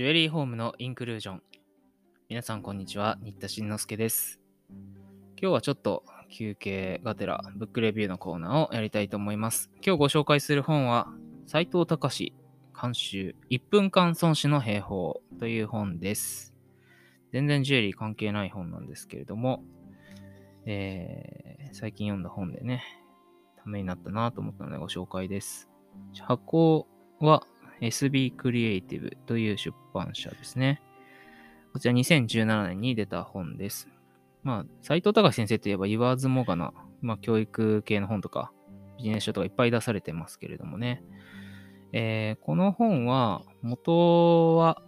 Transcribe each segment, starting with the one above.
ジュエリーホームのインクルージョン。皆さん、こんにちは。新田慎之介です。今日はちょっと休憩がてらブックレビューのコーナーをやりたいと思います。今日ご紹介する本は、斎藤隆監修1分間孫子の兵法という本です。全然ジュエリー関係ない本なんですけれども、えー、最近読んだ本でね、ためになったなと思ったのでご紹介です。発行は SB クリエイティブという出版社ですね。こちら2017年に出た本です。まあ、斎藤隆先生といえば言わずもがな、まあ、教育系の本とか、ビジネス書とかいっぱい出されてますけれどもね。えー、この本は、元は、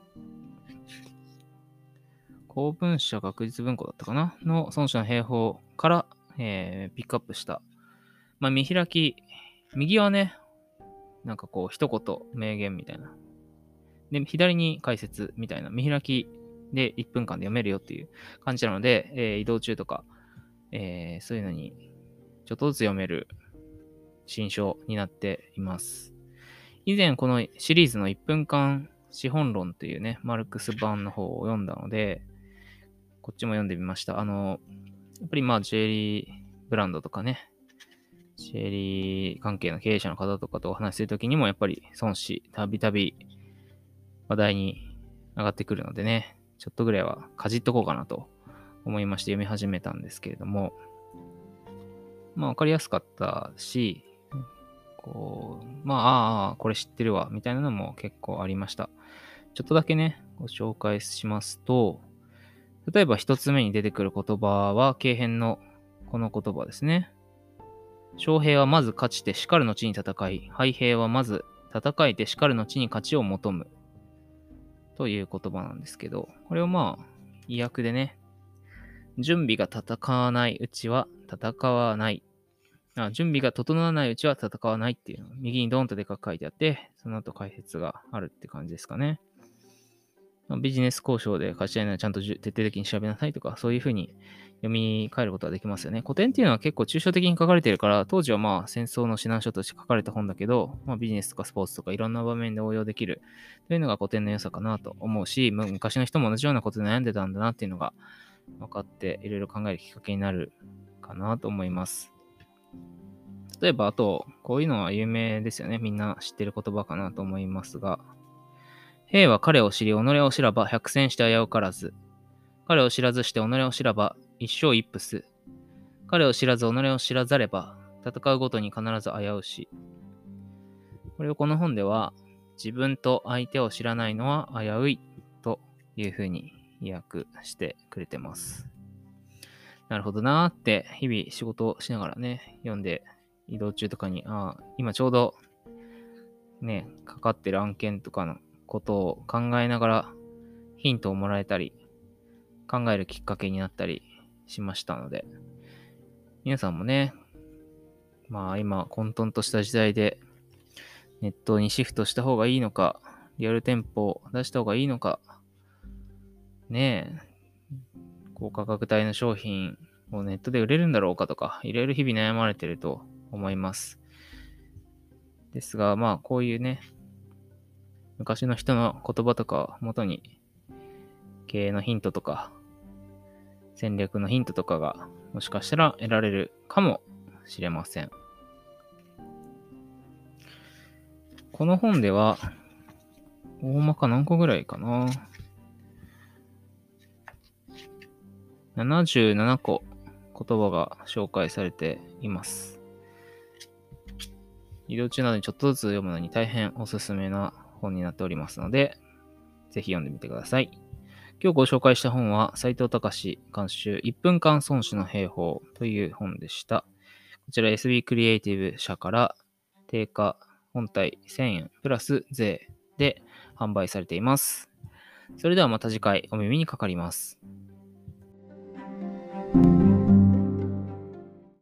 公文社学術文庫だったかな？の孫子の兵法から、えー、ピックアップした。まあ、見開き、右はね、なんかこう、一言、名言みたいな。で、左に解説みたいな、見開きで1分間で読めるよっていう感じなので、えー、移動中とか、えー、そういうのにちょっとずつ読める新書になっています。以前このシリーズの1分間資本論というね、マルクス版の方を読んだので、こっちも読んでみました。あの、やっぱりまあジュエリーブランドとかね、ジュエリー関係の経営者の方とかとお話しするときにも、やっぱり孫子、たびたび話題に上がってくるのでね、ちょっとぐらいはかじっとこうかなと思いまして読み始めたんですけれども、まあわかりやすかったし、こう、まあ、ああ、これ知ってるわ、みたいなのも結構ありました。ちょっとだけね、ご紹介しますと、例えば一つ目に出てくる言葉は、軽変のこの言葉ですね。将兵はまず勝ちてしかるの地に戦い、敗兵はまず戦いてしかるの地に勝ちを求む。という言葉なんですけど、これをまあ、意訳でね、準備が戦わないうちは戦わない。あ準備が整わないうちは戦わないっていうの右にドーンとでかく書いてあって、その後解説があるって感じですかね。ビジネス交渉で勝ち合いならちゃんと徹底的に調べなさいとか、そういうふうに読み替えることができますよね。古典っていうのは結構抽象的に書かれてるから、当時はまあ戦争の指南書として書かれた本だけど、まあ、ビジネスとかスポーツとかいろんな場面で応用できるというのが古典の良さかなと思うし、昔の人も同じようなことで悩んでたんだなっていうのが分かっていろいろ考えるきっかけになるかなと思います。例えば、あと、こういうのは有名ですよね。みんな知ってる言葉かなと思いますが、兵は彼を知り、己を知らば百戦して危うからず。彼を知らずして己を知らば一生一夫す。彼を知らず己を知らざれば、戦うごとに必ず危うし。これをこの本では、自分と相手を知らないのは危ういというふうに意訳してくれてます。なるほどなーって日々仕事をしながらね、読んで移動中とかに、ああ、今ちょうどね、かかってる案件とかのことを考えながらヒントをもらえたり、考えるきっかけになったりしましたので、皆さんもね、まあ今混沌とした時代でネットにシフトした方がいいのか、リアル店舗を出した方がいいのか、ねえ、高価格帯の商品をネットで売れるんだろうかとか、いろいろ日々悩まれてると思います。ですが、まあこういうね、昔の人の言葉とかを元に経営のヒントとか戦略のヒントとかがもしかしたら得られるかもしれません。この本では、大まか何個ぐらいかな。77個言葉が紹介されています。移動中などにちょっとずつ読むのに大変おすすめな本になっておりますので、ぜひ読んでみてください。今日ご紹介した本は、斎藤隆監修1分間損失の兵法という本でした。こちら SB クリエイティブ社から定価本体1000円プラス税で販売されています。それではまた次回お耳にかかります。